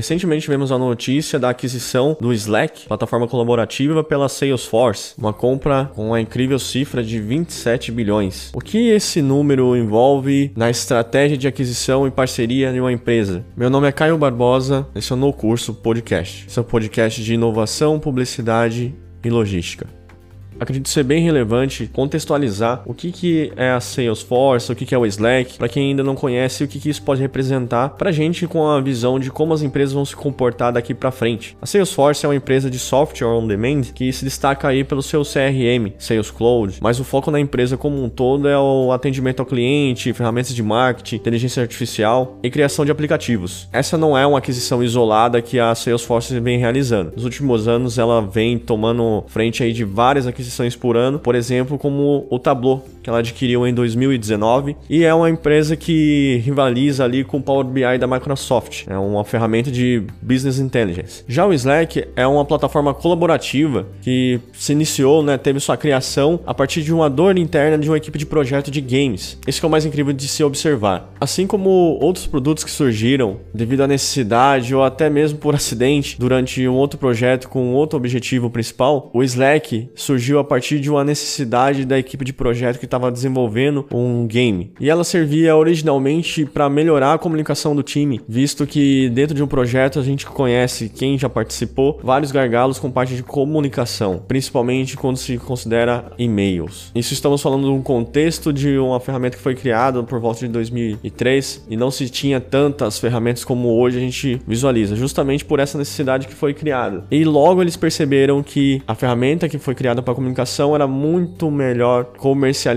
Recentemente tivemos a notícia da aquisição do Slack, plataforma colaborativa, pela Salesforce, uma compra com a incrível cifra de 27 bilhões. O que esse número envolve na estratégia de aquisição e parceria de uma empresa? Meu nome é Caio Barbosa, esse é o No Curso Podcast. Esse é podcast de inovação, publicidade e logística acredito ser bem relevante contextualizar o que, que é a Salesforce, o que, que é o Slack, para quem ainda não conhece, o que, que isso pode representar para gente com a visão de como as empresas vão se comportar daqui para frente. A Salesforce é uma empresa de software on demand que se destaca aí pelo seu CRM, Sales Cloud, mas o foco na empresa como um todo é o atendimento ao cliente, ferramentas de marketing, inteligência artificial e criação de aplicativos. Essa não é uma aquisição isolada que a Salesforce vem realizando. Nos últimos anos ela vem tomando frente aí de várias aquisições aquisições por ano, por exemplo, como o Tableau, que ela adquiriu em 2019, e é uma empresa que rivaliza ali com o Power BI da Microsoft, é uma ferramenta de Business Intelligence. Já o Slack é uma plataforma colaborativa que se iniciou, né, teve sua criação a partir de uma dor interna de uma equipe de projeto de games. Isso é o mais incrível de se observar. Assim como outros produtos que surgiram devido à necessidade ou até mesmo por acidente durante um outro projeto com outro objetivo principal, o Slack surgiu a partir de uma necessidade da equipe de projeto que estava desenvolvendo um game. E ela servia originalmente para melhorar a comunicação do time, visto que dentro de um projeto a gente conhece quem já participou, vários gargalos com parte de comunicação, principalmente quando se considera e-mails. Isso estamos falando de um contexto de uma ferramenta que foi criada por volta de 2003 e não se tinha tantas ferramentas como hoje a gente visualiza, justamente por essa necessidade que foi criada. E logo eles perceberam que a ferramenta que foi criada para comunicação era muito melhor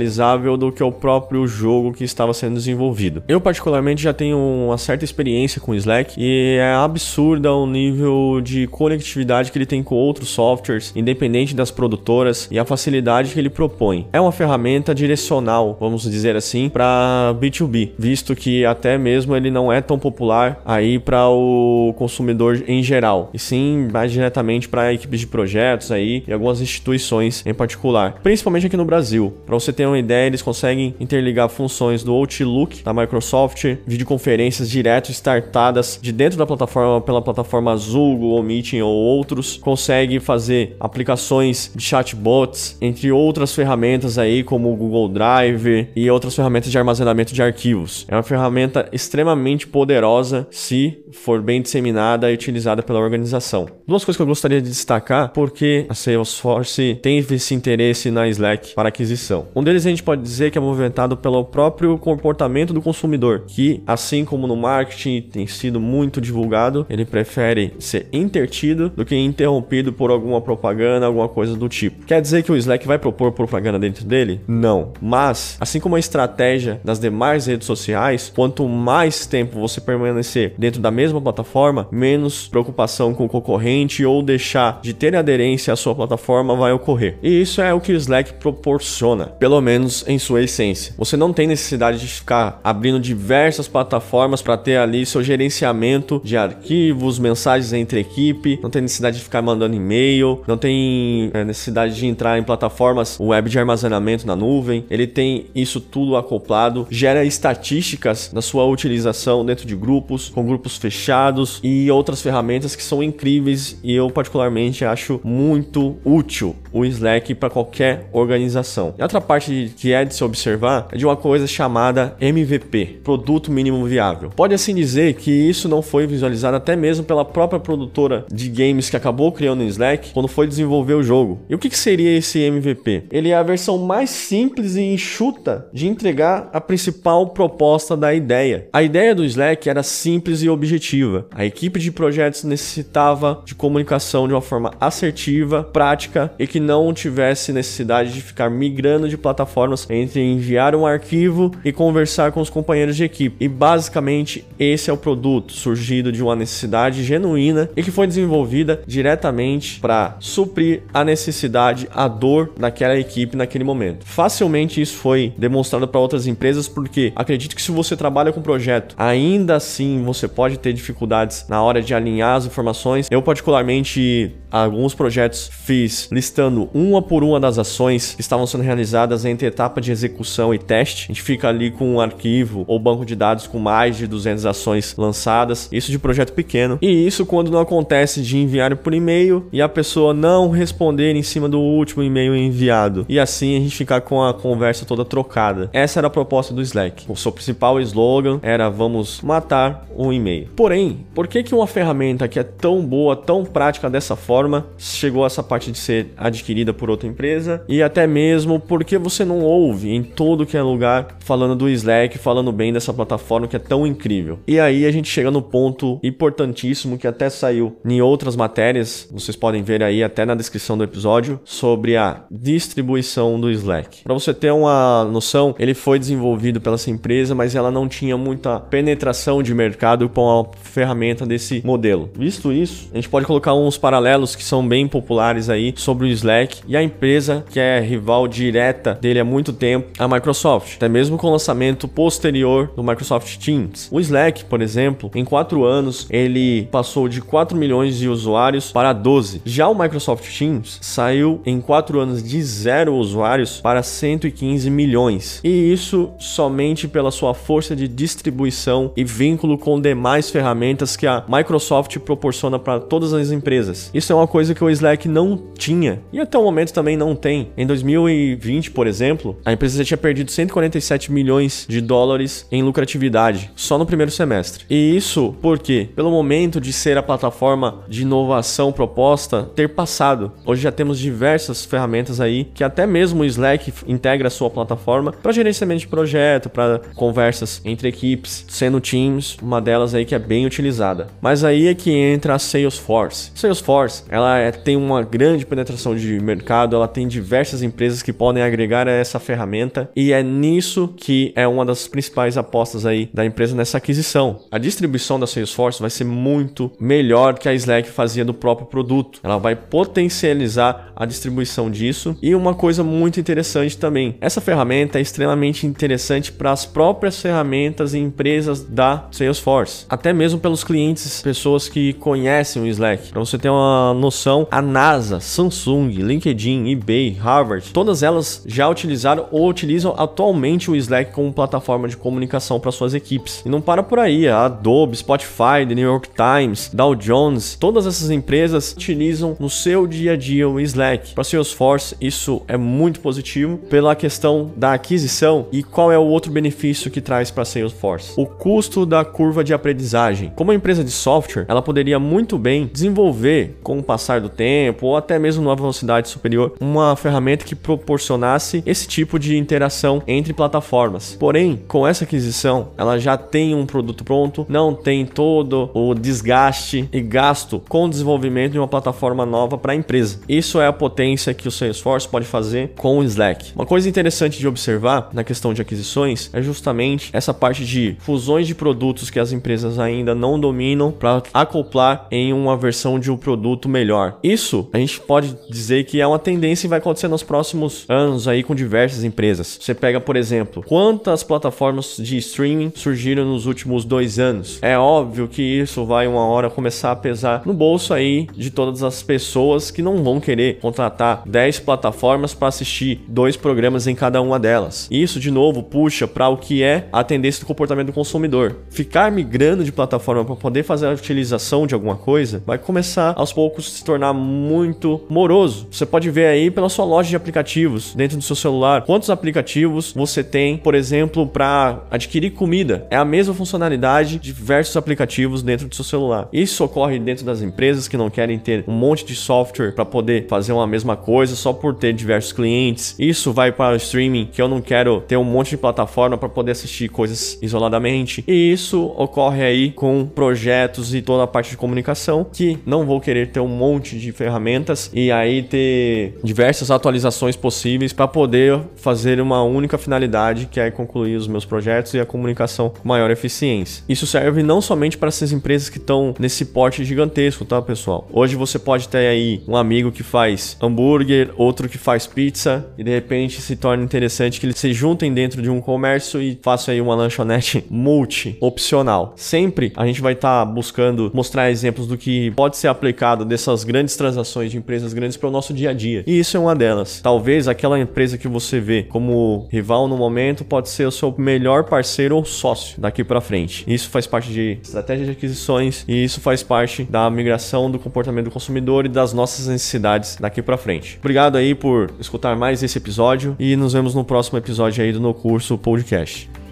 comercializável do que o próprio jogo que estava sendo desenvolvido. Eu, particularmente, já tenho uma certa experiência com Slack e é absurda o nível de conectividade que ele tem com outros softwares, independente das produtoras, e a facilidade que ele propõe. É uma ferramenta direcional, vamos dizer assim, para B2B, visto que até mesmo ele não é tão popular aí para o consumidor em geral, e sim mais diretamente para equipes de projetos aí e algumas instituições em particular, principalmente aqui no Brasil. Para você ter uma ideia, eles conseguem interligar funções do Outlook da Microsoft, videoconferências direto startadas de dentro da plataforma pela plataforma Zoom, Google Meeting ou outros, consegue fazer aplicações de chatbots, entre outras ferramentas aí como o Google Drive e outras ferramentas de armazenamento de arquivos. É uma ferramenta extremamente poderosa se for bem disseminada e utilizada pela organização. Duas coisas que eu gostaria de destacar, porque a Salesforce tem esse interesse na Slack para aquisição. Um deles a gente pode dizer que é movimentado pelo próprio comportamento do consumidor, que, assim como no marketing tem sido muito divulgado, ele prefere ser intertido do que interrompido por alguma propaganda, alguma coisa do tipo. Quer dizer que o Slack vai propor propaganda dentro dele? Não. Mas, assim como a estratégia das demais redes sociais, quanto mais tempo você permanecer dentro da mesma plataforma, menos preocupação com o concorrente ou deixar de ter aderência à sua plataforma vai ocorrer. E isso é o que o Slack proporciona, pelo menos em sua essência. Você não tem necessidade de ficar abrindo diversas plataformas para ter ali seu gerenciamento de arquivos, mensagens entre equipe, não tem necessidade de ficar mandando e-mail, não tem é, necessidade de entrar em plataformas web de armazenamento na nuvem. Ele tem isso tudo acoplado, gera estatísticas da sua utilização dentro de grupos, com grupos fechados e outras ferramentas que são incríveis e eu particularmente acho muito útil o Slack para qualquer organização. E outra parte que é de se observar é de uma coisa chamada MVP, Produto Mínimo Viável. Pode assim dizer que isso não foi visualizado até mesmo pela própria produtora de games que acabou criando o Slack quando foi desenvolver o jogo. E o que, que seria esse MVP? Ele é a versão mais simples e enxuta de entregar a principal proposta da ideia. A ideia do Slack era simples e objetiva. A equipe de projetos necessitava de comunicação de uma forma assertiva, prática e que não tivesse necessidade de ficar migrando de plataformas entre enviar um arquivo e conversar com os companheiros de equipe. E basicamente esse é o produto surgido de uma necessidade genuína e que foi desenvolvida diretamente para suprir a necessidade, a dor daquela equipe naquele momento. Facilmente isso foi demonstrado para outras empresas porque acredito que se você trabalha com projeto, ainda assim você pode ter dificuldades na hora de alinhar as informações. Eu particularmente alguns projetos fiz listando acompanhando uma por uma das ações que estavam sendo realizadas entre etapa de execução e teste. A gente fica ali com um arquivo ou banco de dados com mais de 200 ações lançadas, isso de projeto pequeno. E isso quando não acontece de enviar por e-mail e a pessoa não responder em cima do último e-mail enviado. E assim a gente ficar com a conversa toda trocada. Essa era a proposta do Slack. O seu principal slogan era vamos matar o e-mail. Porém, por que que uma ferramenta que é tão boa, tão prática dessa forma, chegou a essa parte de ser adquirida por outra empresa? E até mesmo porque você não ouve em todo que é lugar falando do Slack, falando bem dessa plataforma que é tão incrível. E aí a gente chega no ponto importantíssimo que até saiu em outras matérias, vocês podem ver aí até na descrição do episódio, sobre a distribuição do Slack. Para você ter uma noção, ele foi desenvolvido pela essa empresa, mas ela não tinha muita penetração de mercado com a ferramenta desse modelo. Visto isso, a gente pode colocar uns paralelos que são bem populares aí sobre o Slack e a empresa que é rival direta dele há muito tempo, a Microsoft. Até mesmo com o lançamento posterior do Microsoft Teams. O Slack, por exemplo, em quatro anos ele passou de 4 milhões de usuários para 12. Já o Microsoft Teams saiu em quatro anos de zero usuários para 115 milhões. E isso somente pela sua força de distribuição e vínculo com demais ferramentas que a Microsoft proporciona para todas as empresas. Isso é uma coisa que o Slack não tinha e até o momento também não tem. Em 2020, por exemplo, a empresa já tinha perdido 147 milhões de dólares em lucratividade só no primeiro semestre. E isso porque, pelo momento de ser a plataforma de inovação proposta ter passado, hoje já temos diversas ferramentas aí que até mesmo o Slack integra a sua plataforma para gerenciamento de projeto, para conversas entre equipes, sendo Teams uma delas aí que é bem utilizada. Mas aí é que entra a Salesforce. Salesforce, ela é, tem uma grande penetração de mercado, ela tem diversas empresas que podem agregar a essa ferramenta e é nisso que é uma das principais apostas aí da empresa nessa aquisição. A distribuição da Salesforce vai ser muito melhor que a Slack fazia do próprio produto. Ela vai potencializar a distribuição disso e uma coisa muito interessante também. Essa ferramenta é extremamente interessante para as próprias ferramentas e empresas da Salesforce, até mesmo pelos clientes, pessoas que conhecem o Slack. Para você ter uma noção, a NASA, Samsung, LinkedIn, eBay, Harvard, todas elas já utilizaram ou utilizam atualmente o Slack como plataforma de comunicação para suas equipes. E não para por aí, a Adobe, Spotify, The New York Times, Dow Jones, todas essas empresas utilizam no seu dia a dia o Slack. Para Salesforce, isso é muito positivo pela questão da aquisição e qual é o outro benefício que traz para Salesforce? O custo da curva de aprendizagem. Como uma empresa de software, ela poderia muito bem desenvolver com o passar do tempo ou até mesmo numa velocidade superior uma ferramenta que proporcionasse esse tipo de interação entre plataformas. Porém, com essa aquisição, ela já tem um produto pronto, não tem todo o desgaste e gasto com o desenvolvimento de uma plataforma nova para a empresa. Isso é a potência que o Salesforce pode fazer com o Slack. Uma coisa interessante de observar na questão de aquisições é justamente essa parte de fusões de produtos que as empresas ainda não dominam para acoplar em uma versão de um produto melhor. Isso a gente pode dizer que é uma tendência e vai acontecer nos próximos anos aí com diversas empresas. Você pega, por exemplo, quantas plataformas de streaming surgiram nos últimos dois anos. É óbvio que isso vai uma hora começar a pesar no bolso aí de todas as pessoas que não vão querer contratar 10 plataformas para assistir dois programas em cada uma delas. Isso, de novo, puxa para o que é a tendência do comportamento do consumidor. Ficar migrando de plataforma para poder fazer a utilização de alguma coisa vai começar aos poucos se tornar muito moroso. Você pode ver aí pela sua loja de aplicativos dentro do seu celular quantos aplicativos você tem, por exemplo, para adquirir comida. É a mesma funcionalidade de diversos aplicativos dentro do seu celular. Isso ocorre dentro das empresas que não querem ter um monte de software para poder fazer uma mesma coisa só por ter diversos clientes. Isso vai para o streaming, que eu não quero ter um monte de plataforma para poder assistir coisas isoladamente. E isso ocorre aí com projetos e toda a parte de comunicação que não vou querer ter um monte de ferramentas e aí ter diversas atualizações possíveis para poder fazer uma única finalidade, que é concluir os meus projetos e a comunicação com maior eficiência. Isso serve não somente para essas empresas que estão nesse porte gigantesco, tá, pessoal? Hoje você pode ter aí um amigo que faz hambúrguer, outro que faz pizza e de repente se torna interessante que eles se juntem dentro de um comércio e façam aí uma lanchonete multi-opcional. Sempre a gente vai estar tá buscando mostrar exemplos do que pode ser aplicado dessas grandes transações de empresas grandes para o nosso nosso dia a dia. E isso é uma delas. Talvez aquela empresa que você vê como rival no momento pode ser o seu melhor parceiro ou sócio daqui para frente. Isso faz parte de estratégia de aquisições e isso faz parte da migração do comportamento do consumidor e das nossas necessidades daqui para frente. Obrigado aí por escutar mais esse episódio e nos vemos no próximo episódio aí do No Curso Podcast.